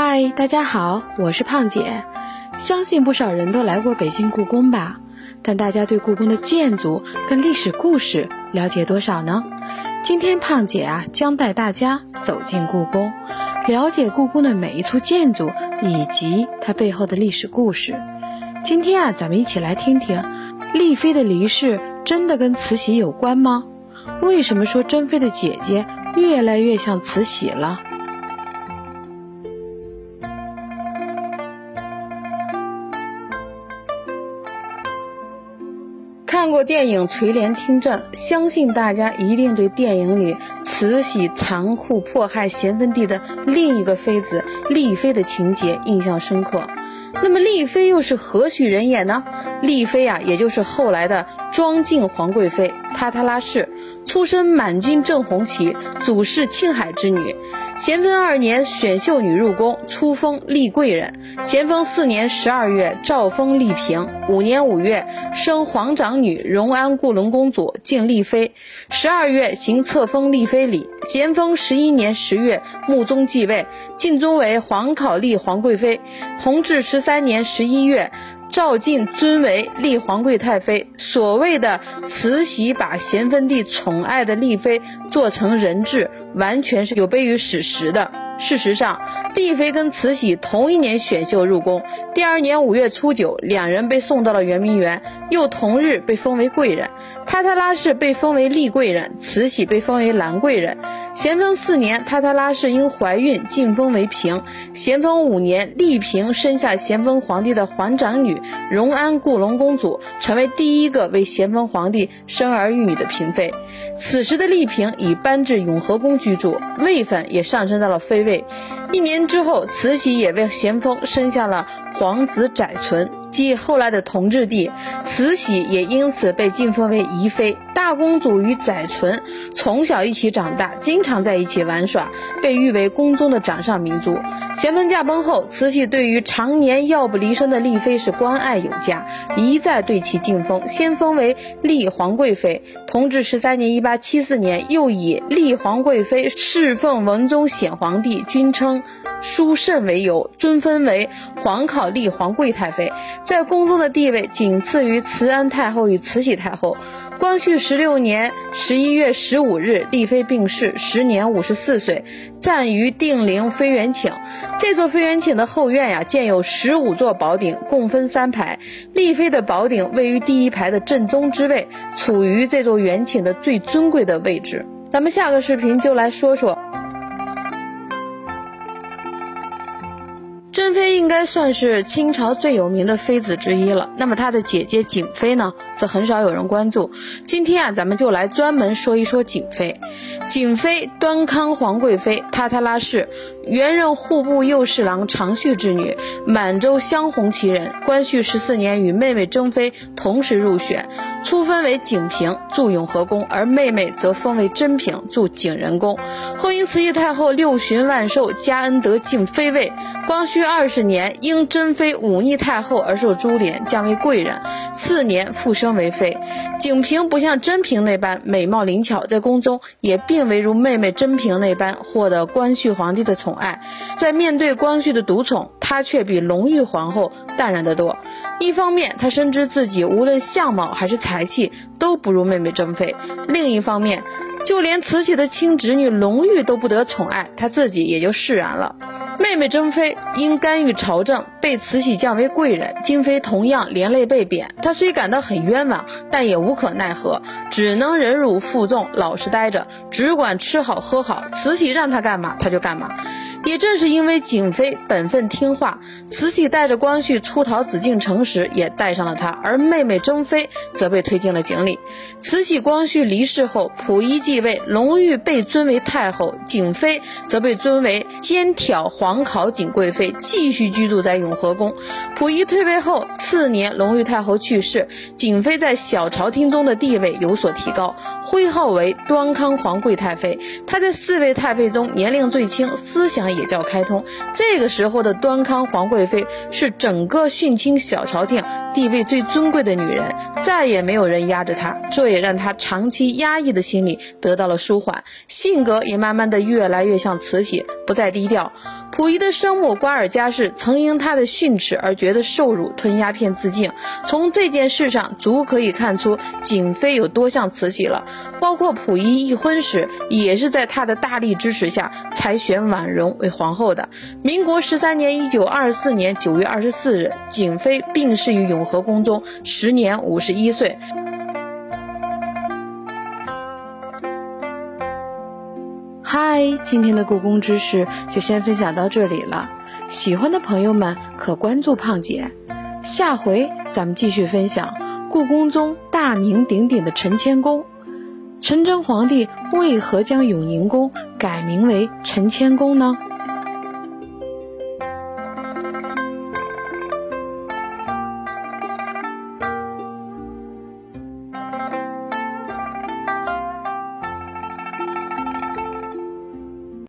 嗨，大家好，我是胖姐。相信不少人都来过北京故宫吧？但大家对故宫的建筑跟历史故事了解多少呢？今天胖姐啊，将带大家走进故宫，了解故宫的每一处建筑以及它背后的历史故事。今天啊，咱们一起来听听，丽妃的离世真的跟慈禧有关吗？为什么说珍妃的姐姐越来越像慈禧了？通过电影《垂帘听政》，相信大家一定对电影里慈禧残酷迫害咸丰帝的另一个妃子丽妃的情节印象深刻。那么丽妃又是何许人也呢？丽妃啊，也就是后来的庄敬皇贵妃，塔塔拉氏，出身满军正红旗，祖是庆海之女。咸丰二年选秀女入宫，初封丽贵人。咸丰四年十二月诏封丽嫔，五年五月升皇长女，荣安固隆公主，敬丽妃。十二月行册封丽妃礼。咸丰十一年十月穆宗继位，晋宗为皇考丽皇贵妃。同治十三年十一月。赵晋尊为立皇贵太妃。所谓的慈禧把咸丰帝宠爱的丽妃做成人质，完全是有悖于史实的。事实上，丽妃跟慈禧同一年选秀入宫，第二年五月初九，两人被送到了圆明园，又同日被封为贵人。塔塔拉氏被封为丽贵人，慈禧被封为兰贵人。咸丰四年，塔塔拉氏因怀孕晋封为嫔。咸丰五年，丽嫔生下咸丰皇帝的皇长女荣安固隆公主，成为第一个为咸丰皇帝生儿育女的嫔妃。此时的丽嫔已搬至永和宫居住，位分也上升到了妃位。一年之后，慈禧也为咸丰生下了皇子载淳，即后来的同治帝。慈禧也因此被晋封为宜妃。大公主与载淳从小一起长大，经常在一起玩耍，被誉为宫中的掌上明珠。咸丰驾崩后，慈禧对于常年药不离身的丽妃是关爱有加，一再对其进封，先封为丽皇贵妃。同治十三年（一八七四年），又以丽皇贵妃侍奉文宗显皇帝，均称淑慎为由，尊封为皇考丽皇贵太妃，在宫中的地位仅次于慈安太后与慈禧太后。光绪十六年十一月十五日，丽妃病逝，时年五十四岁，暂于定陵妃园寝。这座妃园寝的后院呀，建有十五座宝鼎，共分三排。丽妃的宝鼎位于第一排的正中之位，处于这座园寝的最尊贵的位置。咱们下个视频就来说说。珍妃应该算是清朝最有名的妃子之一了。那么她的姐姐景妃呢，则很少有人关注。今天啊，咱们就来专门说一说景妃。景妃端康皇贵妃，塔塔拉氏，原任户部右侍郎长绪之女，满洲镶红旗人。光绪十四年与妹妹珍妃同时入选，初封为景嫔，驻永和宫，而妹妹则封为珍嫔，驻景仁宫。后因慈禧太后六旬万寿，加恩德敬妃位。光绪二二十年，因珍妃忤逆太后而受株连，降为贵人。次年复升为妃。景嫔不像珍嫔那般美貌灵巧，在宫中也并未如妹妹珍嫔那般获得光绪皇帝的宠爱。在面对光绪的独宠，她却比隆裕皇后淡然得多。一方面，她深知自己无论相貌还是才气都不如妹妹珍妃；另一方面，就连慈禧的亲侄女隆裕都不得宠爱，她自己也就释然了。妹妹珍妃因干预朝政，被慈禧降为贵人。金妃同样连累被贬，她虽感到很冤枉，但也无可奈何，只能忍辱负重，老实待着，只管吃好喝好。慈禧让她干嘛，她就干嘛。也正是因为景妃本分听话，慈禧带着光绪出逃紫禁城时也带上了她，而妹妹珍妃则被推进了井里。慈禧、光绪离世后，溥仪继位，隆裕被尊为太后，景妃则被尊为监挑皇考景贵妃，继续居住在永和宫。溥仪退位后，次年隆裕太后去世，景妃在小朝廷中的地位有所提高，徽号为端康皇贵太妃。她在四位太妃中年龄最轻，思想。也叫开通。这个时候的端康皇贵妃是整个殉清小朝廷地位最尊贵的女人，再也没有人压着她，这也让她长期压抑的心理得到了舒缓，性格也慢慢的越来越像慈禧，不再低调。溥仪的生母瓜尔佳氏曾因他的训斥而觉得受辱，吞鸦片自尽。从这件事上，足可以看出景妃有多像慈禧了。包括溥仪一婚时，也是在他的大力支持下才选婉容为皇后的。民国十三年（一九二四年九月二十四日），景妃病逝于永和宫中，时年五十一岁。嗨，今天的故宫知识就先分享到这里了。喜欢的朋友们可关注胖姐，下回咱们继续分享故宫中大名鼎鼎的陈谦宫。陈真皇帝为何将永宁宫改名为陈谦宫呢？